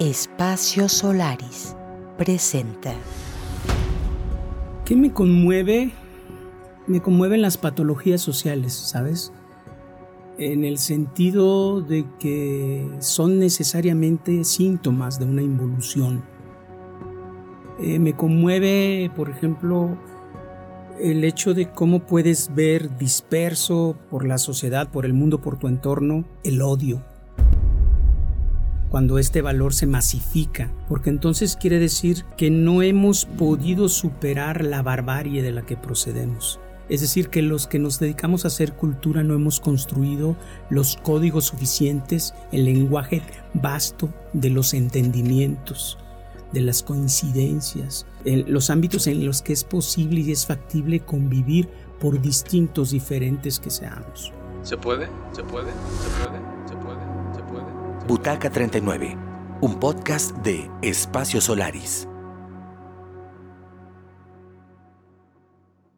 Espacio Solaris presenta. ¿Qué me conmueve? Me conmueven las patologías sociales, ¿sabes? En el sentido de que son necesariamente síntomas de una involución. Eh, me conmueve, por ejemplo, el hecho de cómo puedes ver disperso por la sociedad, por el mundo, por tu entorno, el odio cuando este valor se masifica, porque entonces quiere decir que no hemos podido superar la barbarie de la que procedemos. Es decir, que los que nos dedicamos a hacer cultura no hemos construido los códigos suficientes, el lenguaje vasto de los entendimientos, de las coincidencias, los ámbitos en los que es posible y es factible convivir por distintos diferentes que seamos. ¿Se puede? ¿Se puede? ¿Se puede? Butaca 39, un podcast de Espacio Solaris.